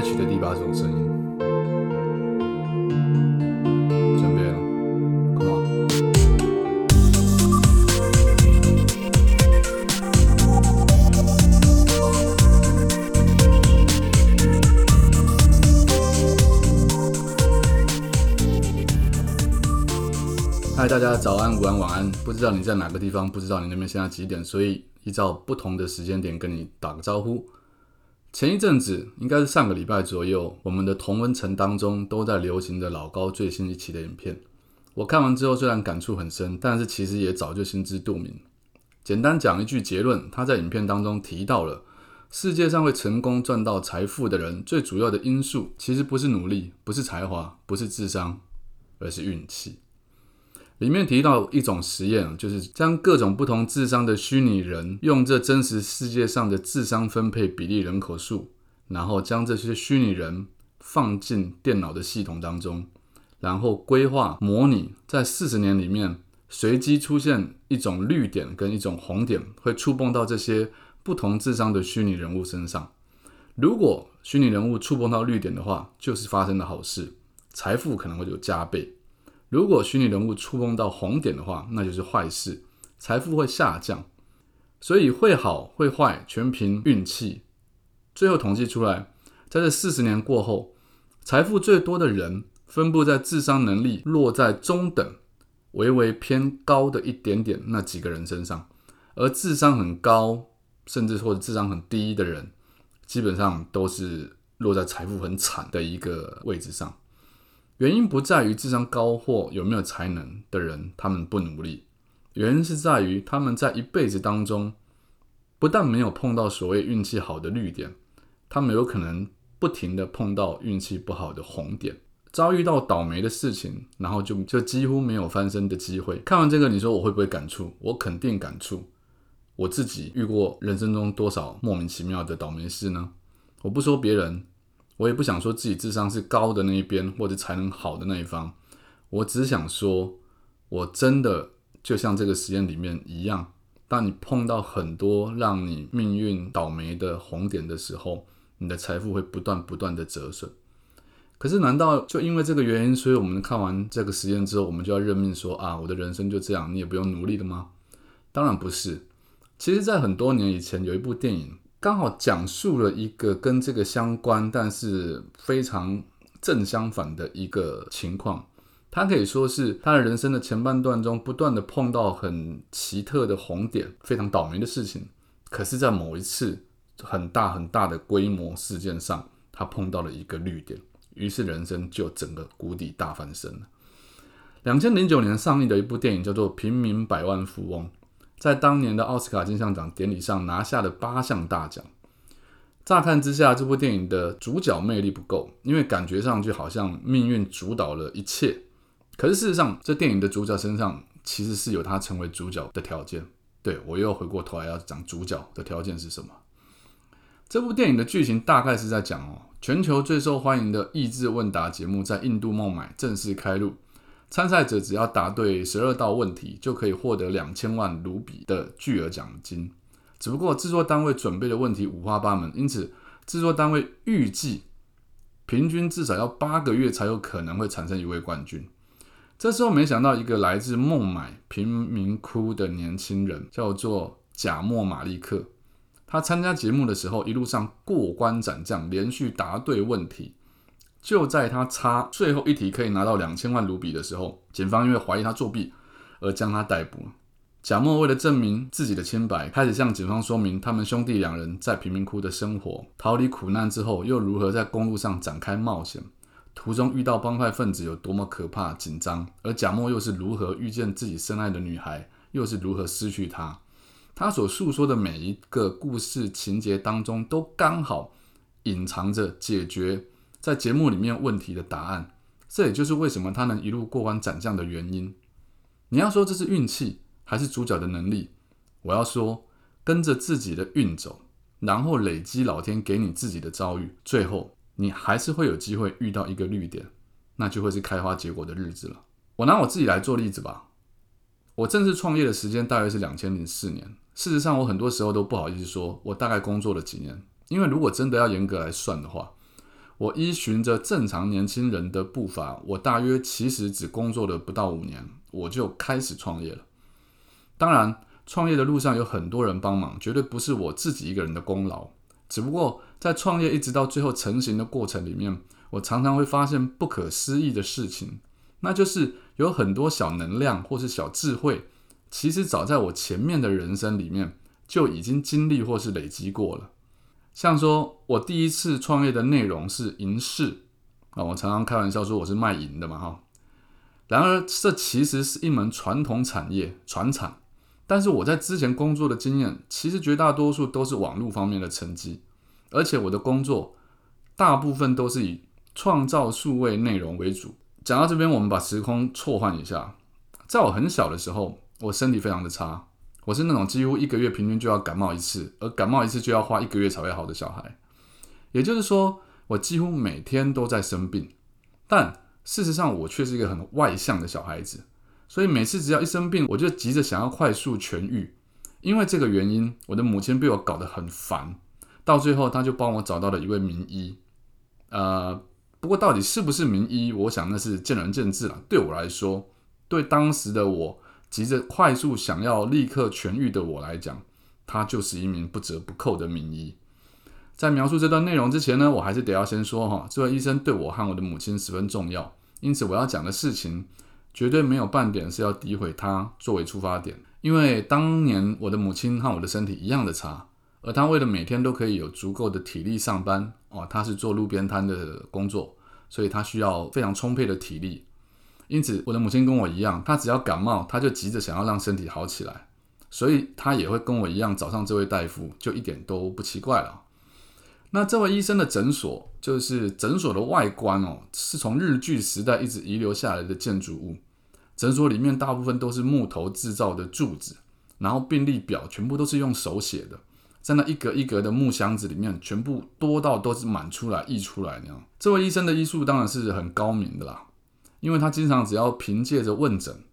H 的第八种声音，准备了，Come on。嗨，大家早安、午安、晚安。不知道你在哪个地方，不知道你那边现在几点，所以依照不同的时间点跟你打个招呼。前一阵子，应该是上个礼拜左右，我们的同温层当中都在流行的老高最新一期的影片。我看完之后，虽然感触很深，但是其实也早就心知肚明。简单讲一句结论，他在影片当中提到了，世界上会成功赚到财富的人，最主要的因素其实不是努力，不是才华，不是智商，而是运气。里面提到一种实验，就是将各种不同智商的虚拟人，用这真实世界上的智商分配比例人口数，然后将这些虚拟人放进电脑的系统当中，然后规划模拟在四十年里面随机出现一种绿点跟一种红点，会触碰到这些不同智商的虚拟人物身上。如果虚拟人物触碰到绿点的话，就是发生了好事，财富可能会有加倍。如果虚拟人物触碰到红点的话，那就是坏事，财富会下降。所以会好会坏全凭运气。最后统计出来，在这四十年过后，财富最多的人分布在智商能力落在中等、微微偏高的一点点那几个人身上，而智商很高，甚至或者智商很低的人，基本上都是落在财富很惨的一个位置上。原因不在于智商高或有没有才能的人，他们不努力。原因是在于他们在一辈子当中，不但没有碰到所谓运气好的绿点，他们有可能不停的碰到运气不好的红点，遭遇到倒霉的事情，然后就就几乎没有翻身的机会。看完这个，你说我会不会感触？我肯定感触。我自己遇过人生中多少莫名其妙的倒霉事呢？我不说别人。我也不想说自己智商是高的那一边，或者才能好的那一方。我只想说，我真的就像这个实验里面一样，当你碰到很多让你命运倒霉的红点的时候，你的财富会不断不断的折损。可是，难道就因为这个原因，所以我们看完这个实验之后，我们就要认命说啊，我的人生就这样，你也不用努力了吗？当然不是。其实，在很多年以前，有一部电影。刚好讲述了一个跟这个相关，但是非常正相反的一个情况。他可以说是他的人生的前半段中，不断的碰到很奇特的红点，非常倒霉的事情。可是，在某一次很大很大的规模事件上，他碰到了一个绿点，于是人生就整个谷底大翻身了。两千零九年上映的一部电影叫做《平民百万富翁》。在当年的奥斯卡金像奖典礼上拿下了八项大奖。乍看之下，这部电影的主角魅力不够，因为感觉上就好像命运主导了一切。可是事实上，这电影的主角身上其实是有他成为主角的条件。对我又回过头来要讲主角的条件是什么？这部电影的剧情大概是在讲哦，全球最受欢迎的益智问答节目在印度孟买正式开录。参赛者只要答对十二道问题，就可以获得两千万卢比的巨额奖金。只不过制作单位准备的问题五花八门，因此制作单位预计平均至少要八个月才有可能会产生一位冠军。这时候没想到一个来自孟买贫民窟的年轻人，叫做贾莫马利克。他参加节目的时候，一路上过关斩将，连续答对问题。就在他差最后一题可以拿到两千万卢比的时候，警方因为怀疑他作弊而将他逮捕。贾莫为了证明自己的清白，开始向警方说明他们兄弟两人在贫民窟的生活，逃离苦难之后又如何在公路上展开冒险，途中遇到帮派分子有多么可怕紧张，而贾莫又是如何遇见自己深爱的女孩，又是如何失去她。他所诉说的每一个故事情节当中，都刚好隐藏着解决。在节目里面问题的答案，这也就是为什么他能一路过关斩将的原因。你要说这是运气还是主角的能力？我要说跟着自己的运走，然后累积老天给你自己的遭遇，最后你还是会有机会遇到一个绿点，那就会是开花结果的日子了。我拿我自己来做例子吧。我正式创业的时间大约是两千零四年。事实上，我很多时候都不好意思说我大概工作了几年，因为如果真的要严格来算的话。我依循着正常年轻人的步伐，我大约其实只工作了不到五年，我就开始创业了。当然，创业的路上有很多人帮忙，绝对不是我自己一个人的功劳。只不过在创业一直到最后成型的过程里面，我常常会发现不可思议的事情，那就是有很多小能量或是小智慧，其实早在我前面的人生里面就已经经历或是累积过了。像说，我第一次创业的内容是银饰啊，我常常开玩笑说我是卖银的嘛哈。然而，这其实是一门传统产业，传产。但是我在之前工作的经验，其实绝大多数都是网络方面的成绩，而且我的工作大部分都是以创造数位内容为主。讲到这边，我们把时空错换一下，在我很小的时候，我身体非常的差。我是那种几乎一个月平均就要感冒一次，而感冒一次就要花一个月才会好的小孩。也就是说，我几乎每天都在生病。但事实上，我却是一个很外向的小孩子，所以每次只要一生病，我就急着想要快速痊愈。因为这个原因，我的母亲被我搞得很烦，到最后，她就帮我找到了一位名医。呃，不过到底是不是名医，我想那是见仁见智了。对我来说，对当时的我。急着快速想要立刻痊愈的我来讲，他就是一名不折不扣的名医。在描述这段内容之前呢，我还是得要先说哈，这位医生对我和我的母亲十分重要，因此我要讲的事情绝对没有半点是要诋毁他作为出发点。因为当年我的母亲和我的身体一样的差，而他为了每天都可以有足够的体力上班哦，他是做路边摊的工作，所以他需要非常充沛的体力。因此，我的母亲跟我一样，她只要感冒，她就急着想要让身体好起来，所以她也会跟我一样找上这位大夫，就一点都不奇怪了。那这位医生的诊所，就是诊所的外观哦，是从日据时代一直遗留下来的建筑物。诊所里面大部分都是木头制造的柱子，然后病历表全部都是用手写的，在那一格一格的木箱子里面，全部多到都是满出来溢出来那样。这位医生的医术当然是很高明的啦。因为他经常只要凭借着问诊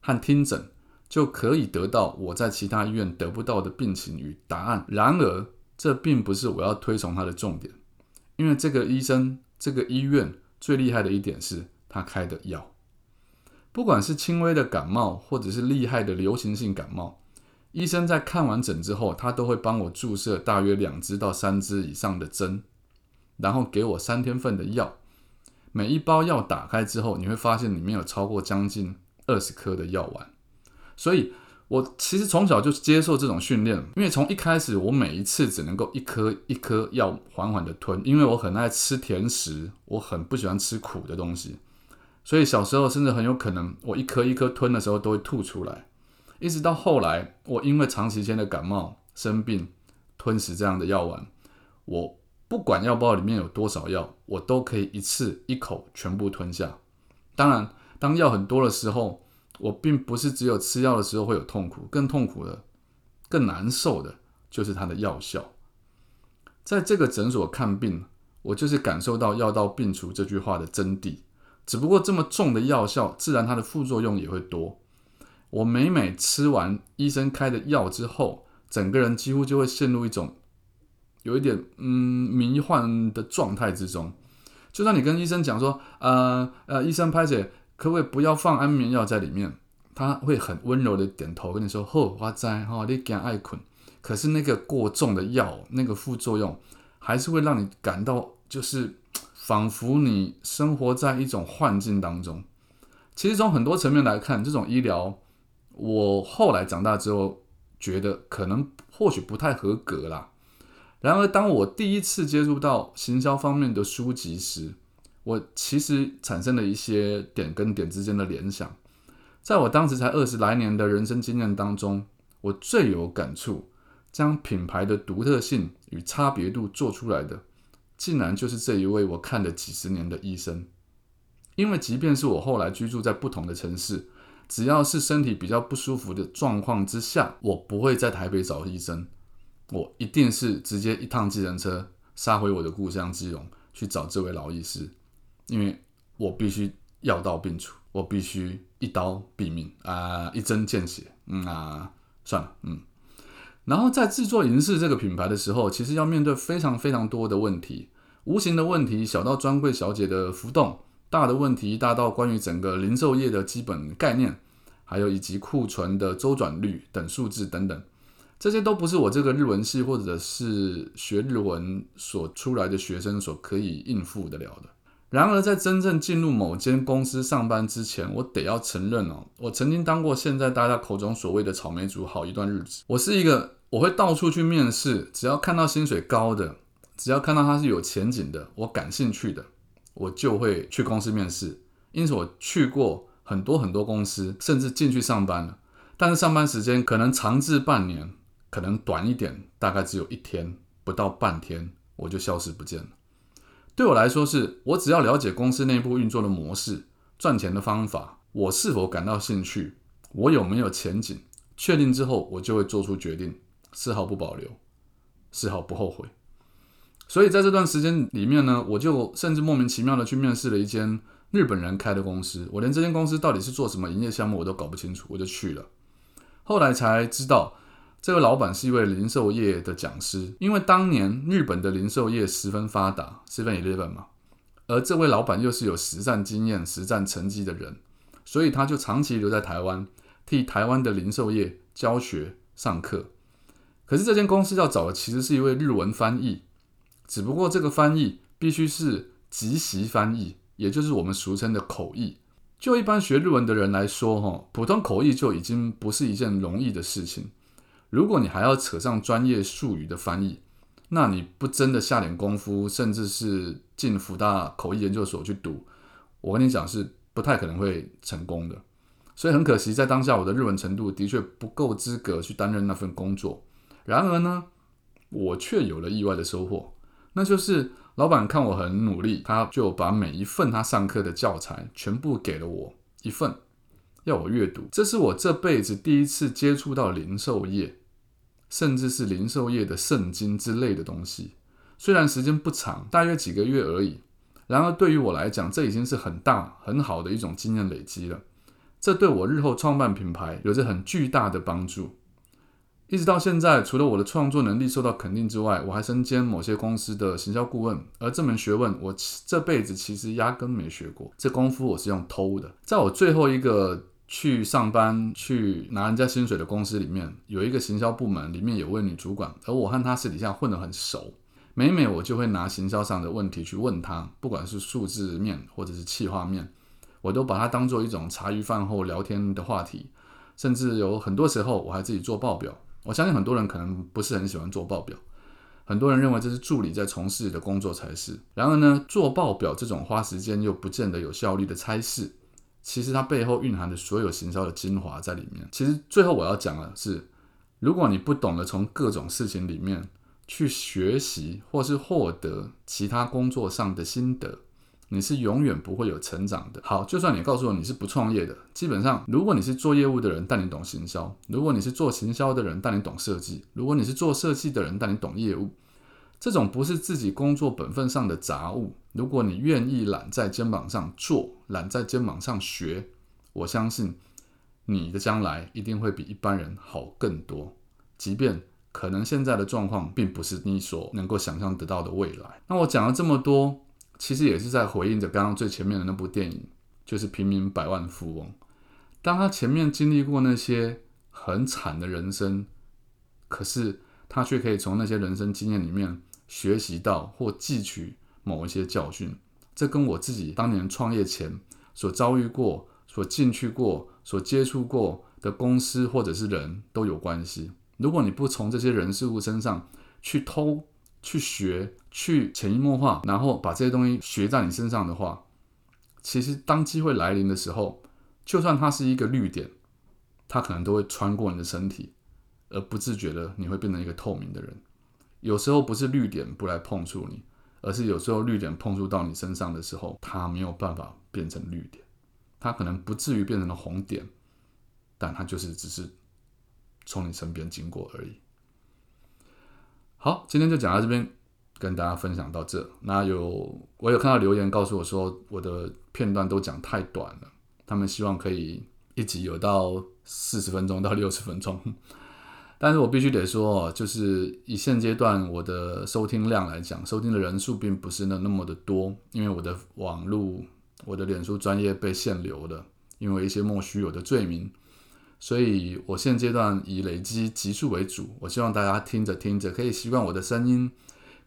和听诊，就可以得到我在其他医院得不到的病情与答案。然而，这并不是我要推崇他的重点，因为这个医生、这个医院最厉害的一点是他开的药，不管是轻微的感冒，或者是厉害的流行性感冒，医生在看完诊之后，他都会帮我注射大约两支到三支以上的针，然后给我三天份的药。每一包药打开之后，你会发现里面有超过将近二十颗的药丸。所以，我其实从小就接受这种训练，因为从一开始，我每一次只能够一颗一颗药缓缓的吞，因为我很爱吃甜食，我很不喜欢吃苦的东西。所以小时候甚至很有可能，我一颗一颗吞的时候都会吐出来。一直到后来，我因为长时间的感冒生病，吞食这样的药丸，我。不管药包里面有多少药，我都可以一次一口全部吞下。当然，当药很多的时候，我并不是只有吃药的时候会有痛苦，更痛苦的、更难受的就是它的药效。在这个诊所看病，我就是感受到“药到病除”这句话的真谛。只不过这么重的药效，自然它的副作用也会多。我每每吃完医生开的药之后，整个人几乎就会陷入一种。有一点嗯迷幻的状态之中，就算你跟医生讲说，呃呃，医生拍姐可不可以不要放安眠药在里面？他会很温柔的点头跟你说，好，我知哈，你敢爱困。可是那个过重的药，那个副作用，还是会让你感到就是 仿佛你生活在一种幻境当中。其实从很多层面来看，这种医疗，我后来长大之后觉得可能或许不太合格啦。然而，当我第一次接触到行销方面的书籍时，我其实产生了一些点跟点之间的联想。在我当时才二十来年的人生经验当中，我最有感触，将品牌的独特性与差别度做出来的，竟然就是这一位我看了几十年的医生。因为即便是我后来居住在不同的城市，只要是身体比较不舒服的状况之下，我不会在台北找医生。我一定是直接一趟计程车杀回我的故乡基隆去找这位老医师，因为我必须药到病除，我必须一刀毙命啊，一针见血。嗯啊，算了，嗯。然后在制作银饰这个品牌的时候，其实要面对非常非常多的问题。无形的问题小到专柜小姐的浮动，大的问题大到关于整个零售业的基本概念，还有以及库存的周转率等数字等等，这些都不是我这个日文系或者是学日文所出来的学生所可以应付得了的。然而，在真正进入某间公司上班之前，我得要承认哦，我曾经当过现在大家口中所谓的草莓族好一段日子。我是一个我会到处去面试，只要看到薪水高的，只要看到它是有前景的，我感兴趣的，我就会去公司面试。因此，我去过很多很多公司，甚至进去上班了。但是上班时间可能长至半年，可能短一点，大概只有一天不到半天，我就消失不见了。对我来说，是我只要了解公司内部运作的模式、赚钱的方法，我是否感到兴趣，我有没有前景，确定之后，我就会做出决定，丝毫不保留，丝毫不后悔。所以在这段时间里面呢，我就甚至莫名其妙的去面试了一间日本人开的公司，我连这间公司到底是做什么营业项目我都搞不清楚，我就去了。后来才知道。这位老板是一位零售业的讲师，因为当年日本的零售业十分发达，Seven Eleven 嘛，而这位老板又是有实战经验、实战成绩的人，所以他就长期留在台湾，替台湾的零售业教学上课。可是这间公司要找的其实是一位日文翻译，只不过这个翻译必须是即席翻译，也就是我们俗称的口译。就一般学日文的人来说，哈，普通口译就已经不是一件容易的事情。如果你还要扯上专业术语的翻译，那你不真的下点功夫，甚至是进福大口译研究所去读，我跟你讲是不太可能会成功的。所以很可惜，在当下我的日文程度的确不够资格去担任那份工作。然而呢，我却有了意外的收获，那就是老板看我很努力，他就把每一份他上课的教材全部给了我一份，要我阅读。这是我这辈子第一次接触到零售业。甚至是零售业的圣经之类的东西，虽然时间不长，大约几个月而已，然而对于我来讲，这已经是很大很好的一种经验累积了。这对我日后创办品牌有着很巨大的帮助。一直到现在，除了我的创作能力受到肯定之外，我还身兼某些公司的行销顾问，而这门学问我这辈子其实压根没学过，这功夫我是用偷的。在我最后一个。去上班去拿人家薪水的公司里面有一个行销部门，里面有位女主管，而我和她私底下混得很熟。每每我就会拿行销上的问题去问她，不管是数字面或者是企划面，我都把它当做一种茶余饭后聊天的话题。甚至有很多时候我还自己做报表。我相信很多人可能不是很喜欢做报表，很多人认为这是助理在从事的工作才是。然而呢，做报表这种花时间又不见得有效率的差事。其实它背后蕴含的所有行销的精华在里面。其实最后我要讲的是，如果你不懂得从各种事情里面去学习，或是获得其他工作上的心得，你是永远不会有成长的。好，就算你告诉我你是不创业的，基本上如果你是做业务的人，但你懂行销；如果你是做行销的人，但你懂设计；如果你是做设计的人，但你懂业务。这种不是自己工作本分上的杂物，如果你愿意揽在肩膀上做，揽在肩膀上学，我相信你的将来一定会比一般人好更多。即便可能现在的状况并不是你所能够想象得到的未来。那我讲了这么多，其实也是在回应着刚刚最前面的那部电影，就是《平民百万富翁》。当他前面经历过那些很惨的人生，可是他却可以从那些人生经验里面。学习到或汲取某一些教训，这跟我自己当年创业前所遭遇过、所进去过、所接触过的公司或者是人都有关系。如果你不从这些人事物身上去偷、去学、去潜移默化，然后把这些东西学在你身上的话，其实当机会来临的时候，就算它是一个绿点，它可能都会穿过你的身体，而不自觉的你会变成一个透明的人。有时候不是绿点不来碰触你，而是有时候绿点碰触到你身上的时候，它没有办法变成绿点，它可能不至于变成了红点，但它就是只是从你身边经过而已。好，今天就讲到这边，跟大家分享到这。那有我有看到留言告诉我说，我的片段都讲太短了，他们希望可以一集有到四十分钟到六十分钟。但是我必须得说，就是以现阶段我的收听量来讲，收听的人数并不是那那么的多，因为我的网络、我的脸书专业被限流了，因为一些莫须有的罪名，所以我现阶段以累积集数为主。我希望大家听着听着可以习惯我的声音，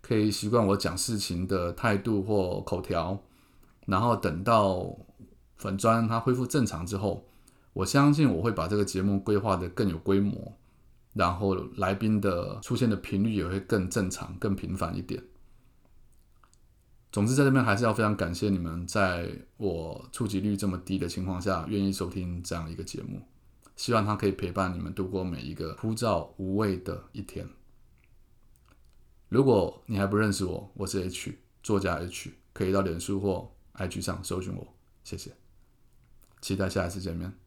可以习惯我讲事情的态度或口条，然后等到粉砖它恢复正常之后，我相信我会把这个节目规划的更有规模。然后来宾的出现的频率也会更正常、更频繁一点。总之，在这边还是要非常感谢你们，在我触及率这么低的情况下，愿意收听这样一个节目。希望它可以陪伴你们度过每一个枯燥无味的一天。如果你还不认识我，我是 H 作家 H，可以到脸书或 IG 上搜寻我。谢谢，期待下一次见面。